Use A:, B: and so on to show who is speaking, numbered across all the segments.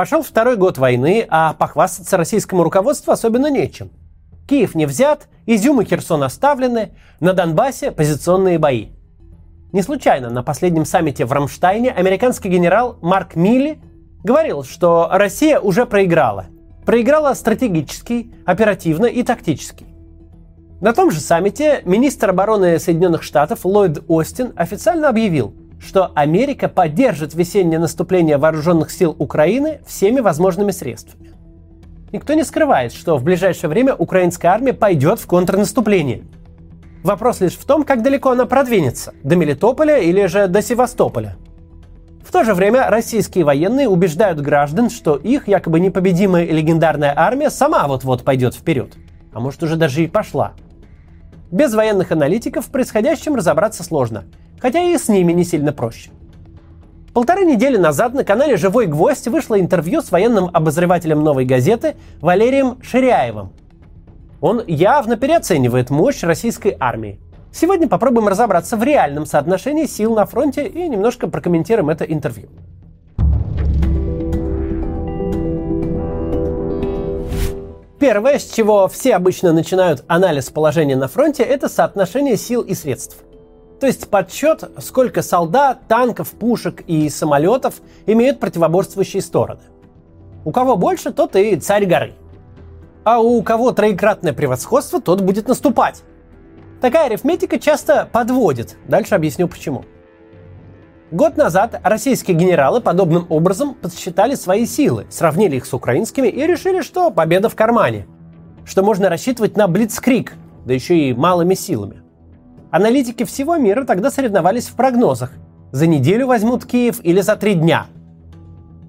A: Пошел второй год войны, а похвастаться российскому руководству особенно нечем. Киев не взят, Изюм и Херсон оставлены, на Донбассе позиционные бои. Не случайно на последнем саммите в Рамштайне американский генерал Марк Милли говорил, что Россия уже проиграла. Проиграла стратегически, оперативно и тактически. На том же саммите министр обороны Соединенных Штатов Ллойд Остин официально объявил, что Америка поддержит весеннее наступление вооруженных сил Украины всеми возможными средствами. Никто не скрывает, что в ближайшее время украинская армия пойдет в контрнаступление. Вопрос лишь в том, как далеко она продвинется – до Мелитополя или же до Севастополя. В то же время российские военные убеждают граждан, что их якобы непобедимая легендарная армия сама вот-вот пойдет вперед. А может уже даже и пошла – без военных аналитиков в происходящем разобраться сложно, хотя и с ними не сильно проще. Полторы недели назад на канале «Живой гвоздь» вышло интервью с военным обозревателем «Новой газеты» Валерием Ширяевым. Он явно переоценивает мощь российской армии. Сегодня попробуем разобраться в реальном соотношении сил на фронте и немножко прокомментируем это интервью. Первое, с чего все обычно начинают анализ положения на фронте, это соотношение сил и средств. То есть подсчет, сколько солдат, танков, пушек и самолетов имеют противоборствующие стороны. У кого больше, тот и царь горы. А у кого троекратное превосходство, тот будет наступать. Такая арифметика часто подводит. Дальше объясню почему. Год назад российские генералы подобным образом подсчитали свои силы, сравнили их с украинскими и решили, что победа в кармане. Что можно рассчитывать на блицкрик, да еще и малыми силами. Аналитики всего мира тогда соревновались в прогнозах. За неделю возьмут Киев или за три дня.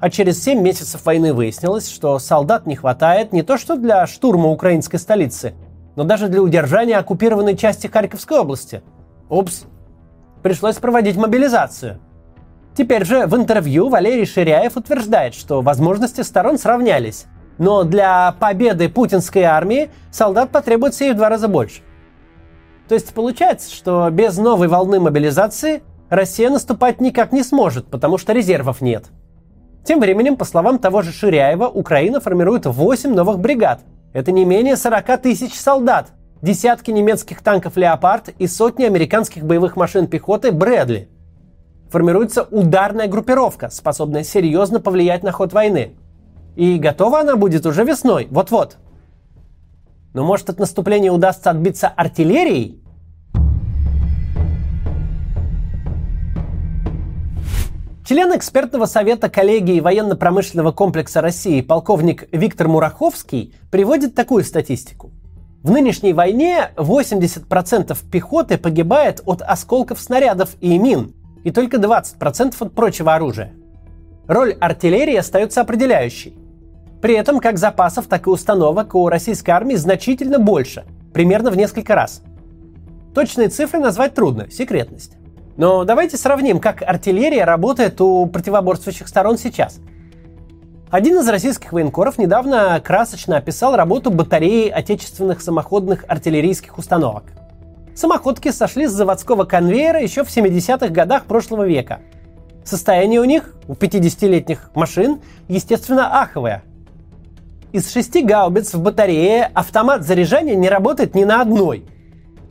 A: А через 7 месяцев войны выяснилось, что солдат не хватает не то что для штурма украинской столицы, но даже для удержания оккупированной части Харьковской области. Упс, пришлось проводить мобилизацию. Теперь же в интервью Валерий Ширяев утверждает, что возможности сторон сравнялись. Но для победы путинской армии солдат потребуется и в два раза больше. То есть получается, что без новой волны мобилизации Россия наступать никак не сможет, потому что резервов нет. Тем временем, по словам того же Ширяева, Украина формирует 8 новых бригад. Это не менее 40 тысяч солдат – десятки немецких танков «Леопард» и сотни американских боевых машин пехоты «Брэдли». Формируется ударная группировка, способная серьезно повлиять на ход войны. И готова она будет уже весной, вот-вот. Но может от наступления удастся отбиться артиллерией? Член экспертного совета коллегии военно-промышленного комплекса России полковник Виктор Мураховский приводит такую статистику. В нынешней войне 80% пехоты погибает от осколков снарядов и мин, и только 20% от прочего оружия. Роль артиллерии остается определяющей. При этом как запасов, так и установок у российской армии значительно больше, примерно в несколько раз. Точные цифры назвать трудно, секретность. Но давайте сравним, как артиллерия работает у противоборствующих сторон сейчас – один из российских военкоров недавно красочно описал работу батареи отечественных самоходных артиллерийских установок. Самоходки сошли с заводского конвейера еще в 70-х годах прошлого века. Состояние у них, у 50-летних машин, естественно, аховое. Из шести гаубиц в батарее автомат заряжания не работает ни на одной.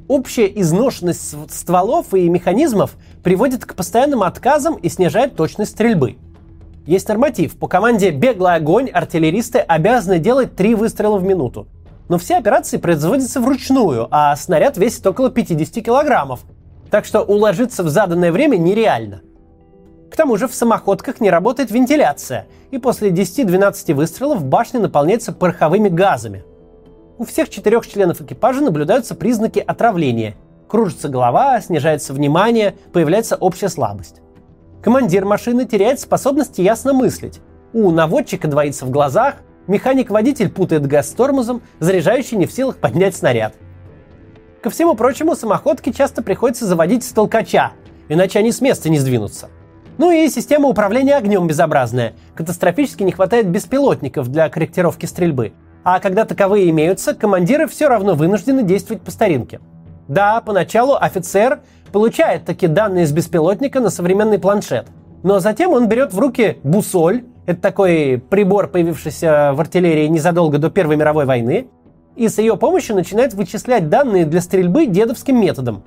A: Общая изношенность стволов и механизмов приводит к постоянным отказам и снижает точность стрельбы – есть норматив. По команде «беглый огонь» артиллеристы обязаны делать три выстрела в минуту. Но все операции производятся вручную, а снаряд весит около 50 килограммов. Так что уложиться в заданное время нереально. К тому же в самоходках не работает вентиляция, и после 10-12 выстрелов башня наполняется пороховыми газами. У всех четырех членов экипажа наблюдаются признаки отравления. Кружится голова, снижается внимание, появляется общая слабость. Командир машины теряет способность ясно мыслить. У наводчика двоится в глазах, механик-водитель путает газ с тормозом, заряжающий не в силах поднять снаряд. Ко всему прочему, самоходки часто приходится заводить с толкача, иначе они с места не сдвинутся. Ну и система управления огнем безобразная. Катастрофически не хватает беспилотников для корректировки стрельбы. А когда таковые имеются, командиры все равно вынуждены действовать по старинке. Да, поначалу офицер получает такие данные из беспилотника на современный планшет. Но затем он берет в руки бусоль Это такой прибор, появившийся в артиллерии незадолго до Первой мировой войны, и с ее помощью начинает вычислять данные для стрельбы дедовским методом.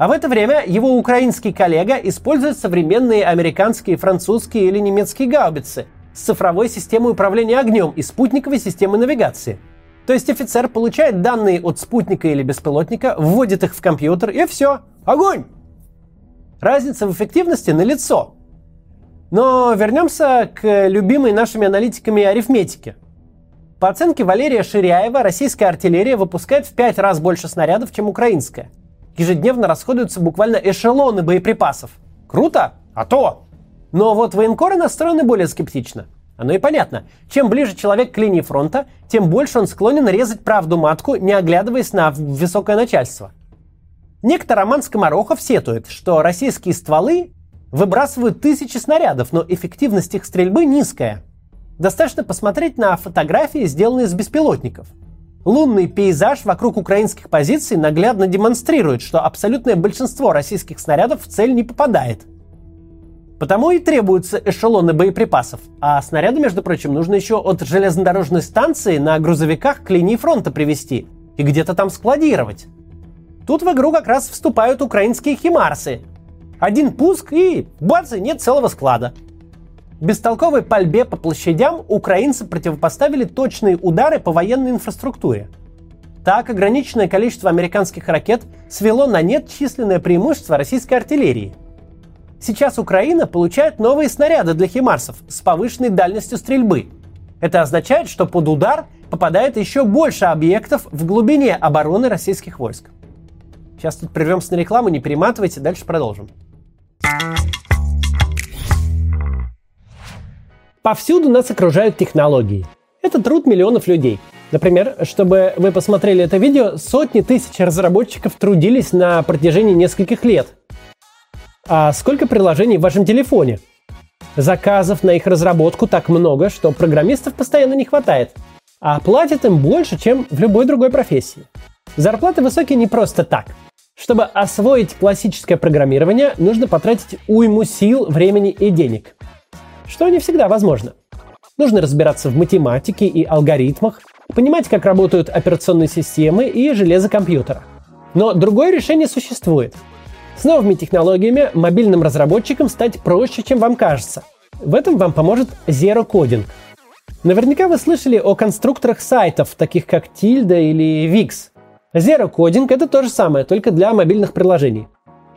A: А в это время его украинский коллега использует современные американские, французские или немецкие гаубицы с цифровой системой управления огнем и спутниковой системой навигации. То есть офицер получает данные от спутника или беспилотника, вводит их в компьютер и все, огонь! Разница в эффективности налицо. Но вернемся к любимой нашими аналитиками арифметике. По оценке Валерия Ширяева, российская артиллерия выпускает в пять раз больше снарядов, чем украинская. Ежедневно расходуются буквально эшелоны боеприпасов. Круто? А то! Но вот военкоры настроены более скептично. Оно и понятно. Чем ближе человек к линии фронта, тем больше он склонен резать правду матку, не оглядываясь на высокое начальство. Некто Роман Скоморохов сетует, что российские стволы выбрасывают тысячи снарядов, но эффективность их стрельбы низкая. Достаточно посмотреть на фотографии, сделанные с беспилотников. Лунный пейзаж вокруг украинских позиций наглядно демонстрирует, что абсолютное большинство российских снарядов в цель не попадает. Потому и требуются эшелоны боеприпасов, а снаряды, между прочим, нужно еще от железнодорожной станции на грузовиках к линии фронта привезти и где-то там складировать. Тут в игру как раз вступают украинские химарсы. Один пуск и, бац, нет целого склада. Бестолковой пальбе по площадям украинцы противопоставили точные удары по военной инфраструктуре. Так, ограниченное количество американских ракет свело на нет численное преимущество российской артиллерии. Сейчас Украина получает новые снаряды для химарсов с повышенной дальностью стрельбы. Это означает, что под удар попадает еще больше объектов в глубине обороны российских войск. Сейчас тут прервемся на рекламу, не перематывайте, дальше продолжим. Повсюду нас окружают технологии. Это труд миллионов людей. Например, чтобы вы посмотрели это видео, сотни тысяч разработчиков трудились на протяжении нескольких лет. А сколько приложений в вашем телефоне? Заказов на их разработку так много, что программистов постоянно не хватает. А платят им больше, чем в любой другой профессии. Зарплаты высокие не просто так – чтобы освоить классическое программирование, нужно потратить уйму сил, времени и денег. Что не всегда возможно. Нужно разбираться в математике и алгоритмах, понимать, как работают операционные системы и железо компьютера. Но другое решение существует. С новыми технологиями мобильным разработчикам стать проще, чем вам кажется. В этом вам поможет Zero Coding. Наверняка вы слышали о конструкторах сайтов, таких как Tilda или Wix. Zero Coding — это то же самое, только для мобильных приложений.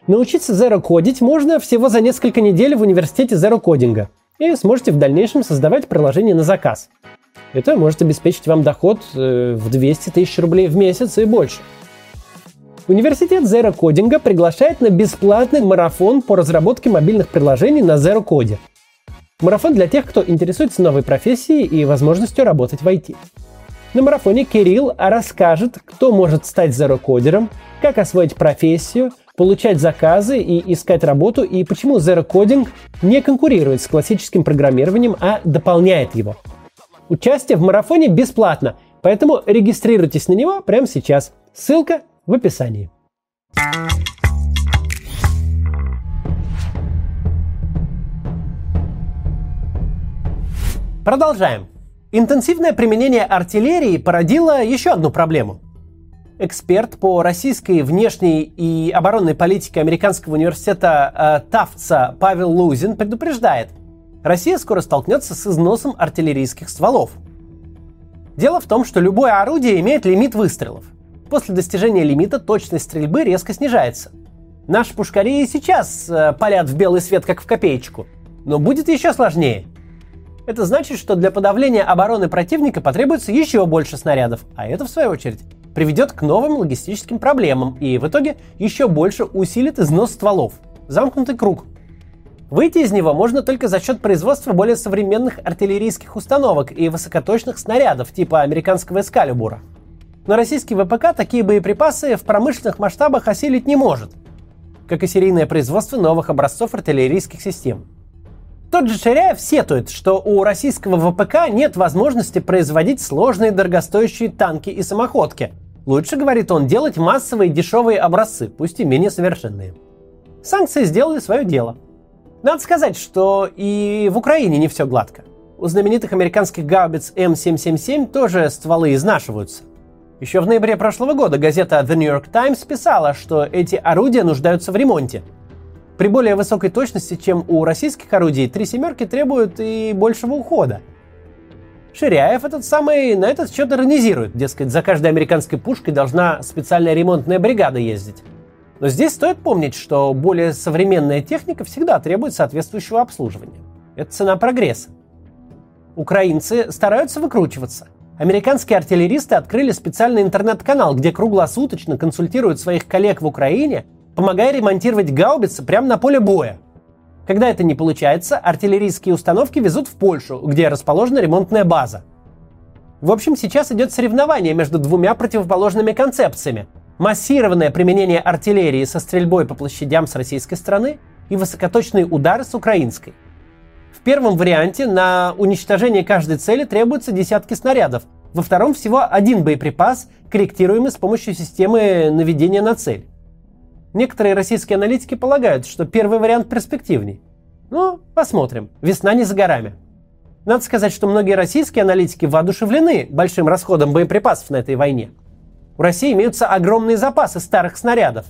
A: Научиться Zero кодить можно всего за несколько недель в университете Zero Coding, и сможете в дальнейшем создавать приложение на заказ. Это может обеспечить вам доход э, в 200 тысяч рублей в месяц и больше. Университет Zero Coding приглашает на бесплатный марафон по разработке мобильных приложений на Zero Code. Марафон для тех, кто интересуется новой профессией и возможностью работать в IT. На марафоне Кирилл расскажет, кто может стать зерокодером, как освоить профессию, получать заказы и искать работу, и почему Zero Coding не конкурирует с классическим программированием, а дополняет его. Участие в марафоне бесплатно, поэтому регистрируйтесь на него прямо сейчас. Ссылка в описании. Продолжаем. Интенсивное применение артиллерии породило еще одну проблему. Эксперт по российской внешней и оборонной политике Американского университета э, Тафтса Павел Лузин предупреждает, Россия скоро столкнется с износом артиллерийских стволов. Дело в том, что любое орудие имеет лимит выстрелов. После достижения лимита точность стрельбы резко снижается. Наши пушкари и сейчас э, палят в белый свет, как в копеечку. Но будет еще сложнее – это значит, что для подавления обороны противника потребуется еще больше снарядов, а это, в свою очередь, приведет к новым логистическим проблемам и в итоге еще больше усилит износ стволов. Замкнутый круг. Выйти из него можно только за счет производства более современных артиллерийских установок и высокоточных снарядов типа американского эскалибура. Но российский ВПК такие боеприпасы в промышленных масштабах осилить не может, как и серийное производство новых образцов артиллерийских систем. Тот же Ширяев сетует, что у российского ВПК нет возможности производить сложные дорогостоящие танки и самоходки. Лучше, говорит он, делать массовые дешевые образцы, пусть и менее совершенные. Санкции сделали свое дело. Надо сказать, что и в Украине не все гладко. У знаменитых американских гаубиц М777 тоже стволы изнашиваются. Еще в ноябре прошлого года газета The New York Times писала, что эти орудия нуждаются в ремонте. При более высокой точности, чем у российских орудий, три семерки требуют и большего ухода. Ширяев этот самый на этот счет иронизирует. Дескать, за каждой американской пушкой должна специальная ремонтная бригада ездить. Но здесь стоит помнить, что более современная техника всегда требует соответствующего обслуживания. Это цена прогресса. Украинцы стараются выкручиваться. Американские артиллеристы открыли специальный интернет-канал, где круглосуточно консультируют своих коллег в Украине, помогая ремонтировать гаубицы прямо на поле боя. Когда это не получается, артиллерийские установки везут в Польшу, где расположена ремонтная база. В общем, сейчас идет соревнование между двумя противоположными концепциями. Массированное применение артиллерии со стрельбой по площадям с российской стороны и высокоточные удары с украинской. В первом варианте на уничтожение каждой цели требуются десятки снарядов. Во втором всего один боеприпас, корректируемый с помощью системы наведения на цель. Некоторые российские аналитики полагают, что первый вариант перспективней. Ну, посмотрим. Весна не за горами. Надо сказать, что многие российские аналитики воодушевлены большим расходом боеприпасов на этой войне. У России имеются огромные запасы старых снарядов.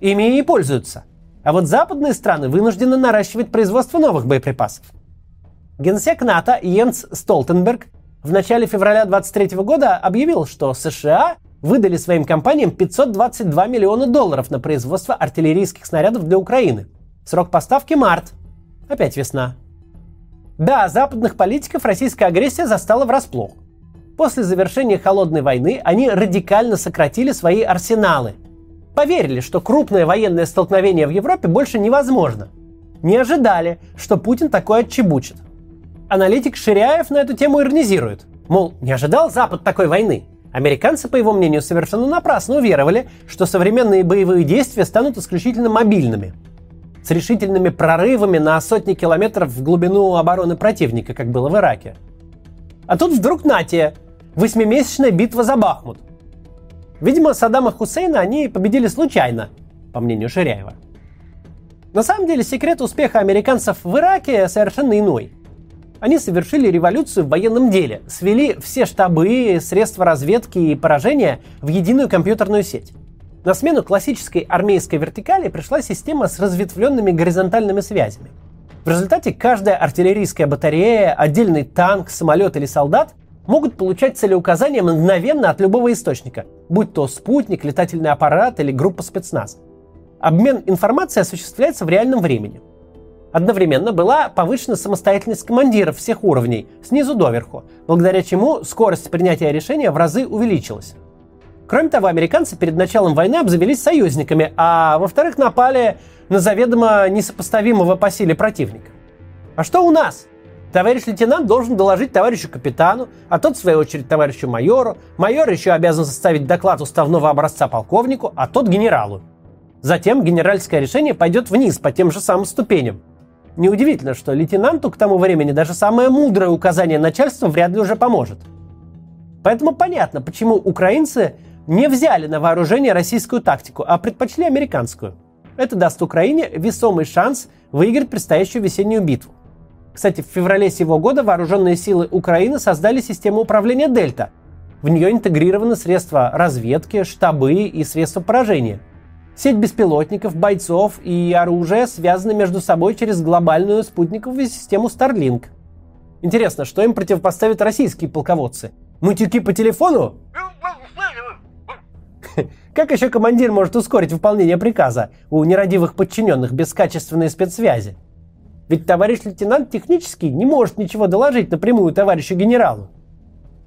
A: Ими и пользуются. А вот западные страны вынуждены наращивать производство новых боеприпасов. Генсек НАТО Йенс Столтенберг в начале февраля 2023 года объявил, что США выдали своим компаниям 522 миллиона долларов на производство артиллерийских снарядов для Украины. Срок поставки – март. Опять весна. Да, западных политиков российская агрессия застала врасплох. После завершения холодной войны они радикально сократили свои арсеналы. Поверили, что крупное военное столкновение в Европе больше невозможно. Не ожидали, что Путин такое отчебучит – аналитик Ширяев на эту тему иронизирует. Мол, не ожидал Запад такой войны. Американцы, по его мнению, совершенно напрасно уверовали, что современные боевые действия станут исключительно мобильными. С решительными прорывами на сотни километров в глубину обороны противника, как было в Ираке. А тут вдруг Натия, восьмимесячная битва за Бахмут. Видимо, Саддама Хусейна они победили случайно, по мнению Ширяева. На самом деле секрет успеха американцев в Ираке совершенно иной – они совершили революцию в военном деле, свели все штабы, средства разведки и поражения в единую компьютерную сеть. На смену классической армейской вертикали пришла система с разветвленными горизонтальными связями. В результате каждая артиллерийская батарея, отдельный танк, самолет или солдат могут получать целеуказания мгновенно от любого источника, будь то спутник, летательный аппарат или группа спецназ. Обмен информацией осуществляется в реальном времени – Одновременно была повышена самостоятельность командиров всех уровней, снизу доверху, благодаря чему скорость принятия решения в разы увеличилась. Кроме того, американцы перед началом войны обзавелись союзниками, а во-вторых, напали на заведомо несопоставимого по силе противника. А что у нас? Товарищ лейтенант должен доложить товарищу капитану, а тот, в свою очередь, товарищу майору. Майор еще обязан составить доклад уставного образца полковнику, а тот генералу. Затем генеральское решение пойдет вниз по тем же самым ступеням. Неудивительно, что лейтенанту к тому времени даже самое мудрое указание начальства вряд ли уже поможет. Поэтому понятно, почему украинцы не взяли на вооружение российскую тактику, а предпочли американскую. Это даст Украине весомый шанс выиграть предстоящую весеннюю битву. Кстати, в феврале сего года вооруженные силы Украины создали систему управления «Дельта». В нее интегрированы средства разведки, штабы и средства поражения – Сеть беспилотников, бойцов и оружия связаны между собой через глобальную спутниковую систему Starlink. Интересно, что им противопоставят российские полководцы? Мутюки по телефону? Как еще командир может ускорить выполнение приказа у нерадивых подчиненных без качественной спецсвязи? Ведь товарищ лейтенант технически не может ничего доложить напрямую товарищу генералу.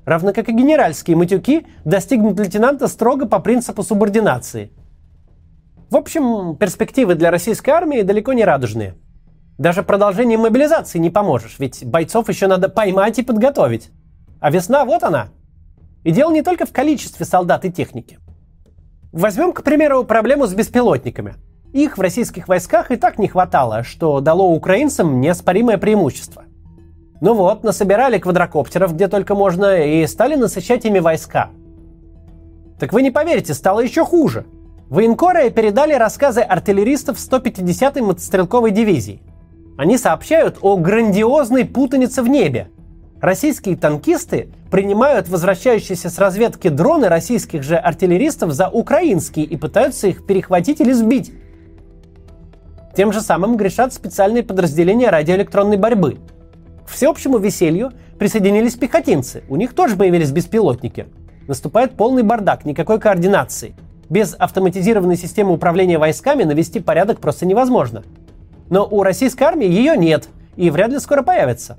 A: Равно как и генеральские матюки достигнут лейтенанта строго по принципу субординации – в общем, перспективы для российской армии далеко не радужные. Даже продолжение мобилизации не поможешь, ведь бойцов еще надо поймать и подготовить. А весна вот она. И дело не только в количестве солдат и техники. Возьмем, к примеру, проблему с беспилотниками. Их в российских войсках и так не хватало, что дало украинцам неоспоримое преимущество. Ну вот, насобирали квадрокоптеров где только можно и стали насыщать ими войска. Так вы не поверите, стало еще хуже – Военкоры передали рассказы артиллеристов 150-й мотострелковой дивизии. Они сообщают о грандиозной путанице в небе. Российские танкисты принимают возвращающиеся с разведки дроны российских же артиллеристов за украинские и пытаются их перехватить или сбить. Тем же самым грешат специальные подразделения радиоэлектронной борьбы. К всеобщему веселью присоединились пехотинцы. У них тоже появились беспилотники. Наступает полный бардак, никакой координации. Без автоматизированной системы управления войсками навести порядок просто невозможно. Но у российской армии ее нет и вряд ли скоро появится.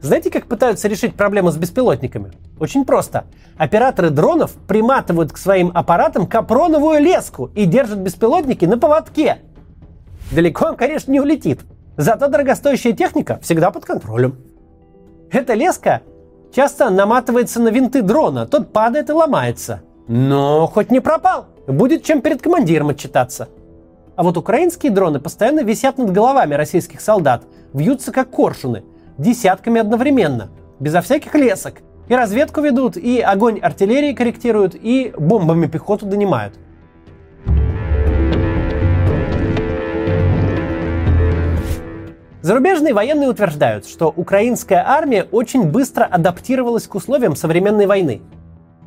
A: Знаете, как пытаются решить проблему с беспилотниками? Очень просто. Операторы дронов приматывают к своим аппаратам капроновую леску и держат беспилотники на поводке. Далеко он, конечно, не улетит. Зато дорогостоящая техника всегда под контролем. Эта леска часто наматывается на винты дрона, тот падает и ломается. Но хоть не пропал, будет чем перед командиром отчитаться. А вот украинские дроны постоянно висят над головами российских солдат, вьются как коршуны, десятками одновременно, безо всяких лесок. И разведку ведут, и огонь артиллерии корректируют, и бомбами пехоту донимают. Зарубежные военные утверждают, что украинская армия очень быстро адаптировалась к условиям современной войны.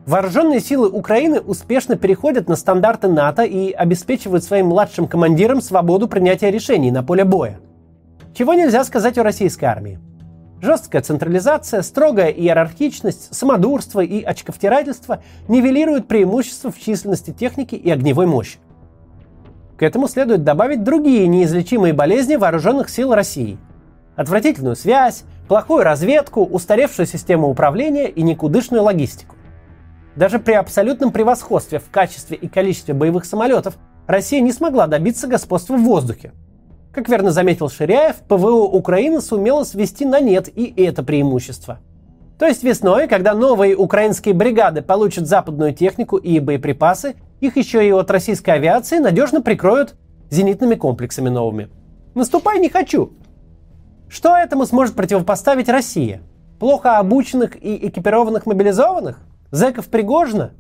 A: Вооруженные силы Украины успешно переходят на стандарты НАТО и обеспечивают своим младшим командирам свободу принятия решений на поле боя. Чего нельзя сказать о российской армии. Жесткая централизация, строгая иерархичность, самодурство и очковтирательство нивелируют преимущества в численности техники и огневой мощи. К этому следует добавить другие неизлечимые болезни вооруженных сил России. Отвратительную связь, плохую разведку, устаревшую систему управления и никудышную логистику. Даже при абсолютном превосходстве в качестве и количестве боевых самолетов Россия не смогла добиться господства в воздухе. Как верно заметил Ширяев, ПВО Украины сумела свести на нет и это преимущество. То есть весной, когда новые украинские бригады получат западную технику и боеприпасы, их еще и от российской авиации надежно прикроют зенитными комплексами новыми. Наступай не хочу. Что этому сможет противопоставить Россия? Плохо обученных и экипированных мобилизованных? Зеков Пригожина?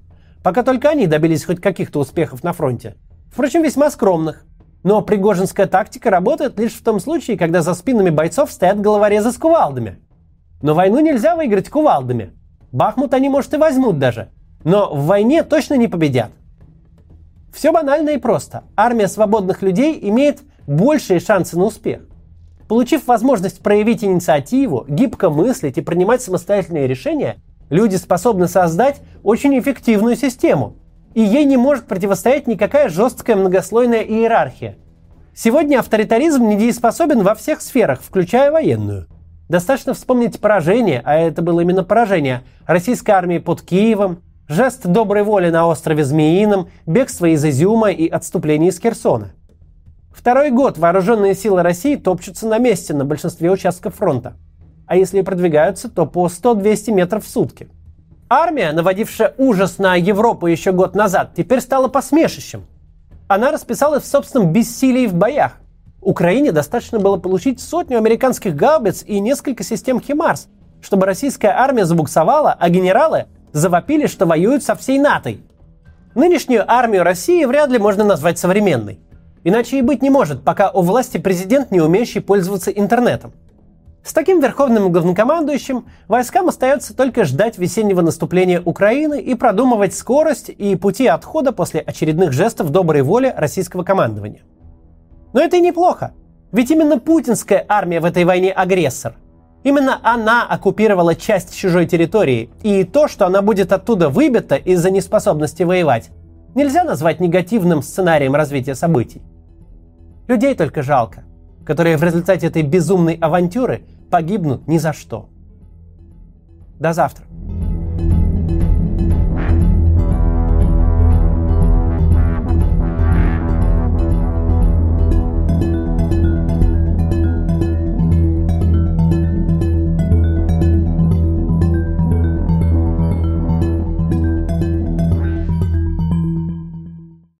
A: Пока только они добились хоть каких-то успехов на фронте. Впрочем, весьма скромных. Но пригожинская тактика работает лишь в том случае, когда за спинами бойцов стоят головорезы с кувалдами. Но войну нельзя выиграть кувалдами. Бахмут они, может, и возьмут даже. Но в войне точно не победят. Все банально и просто. Армия свободных людей имеет большие шансы на успех. Получив возможность проявить инициативу, гибко мыслить и принимать самостоятельные решения, люди способны создать очень эффективную систему. И ей не может противостоять никакая жесткая многослойная иерархия. Сегодня авторитаризм недееспособен во всех сферах, включая военную. Достаточно вспомнить поражение, а это было именно поражение, российской армии под Киевом, Жест доброй воли на острове Змеином, бегство из Изюма и отступление из Херсона. Второй год вооруженные силы России топчутся на месте на большинстве участков фронта. А если и продвигаются, то по 100-200 метров в сутки. Армия, наводившая ужас на Европу еще год назад, теперь стала посмешищем. Она расписалась в собственном бессилии в боях. Украине достаточно было получить сотню американских гаубиц и несколько систем «Химарс», чтобы российская армия забуксовала, а генералы завопили, что воюют со всей НАТО. Нынешнюю армию России вряд ли можно назвать современной. Иначе и быть не может, пока у власти президент, не умеющий пользоваться интернетом. С таким верховным главнокомандующим войскам остается только ждать весеннего наступления Украины и продумывать скорость и пути отхода после очередных жестов доброй воли российского командования. Но это и неплохо, ведь именно путинская армия в этой войне агрессор – Именно она оккупировала часть чужой территории, и то, что она будет оттуда выбита из-за неспособности воевать, нельзя назвать негативным сценарием развития событий. Людей только жалко, которые в результате этой безумной авантюры погибнут ни за что. До завтра.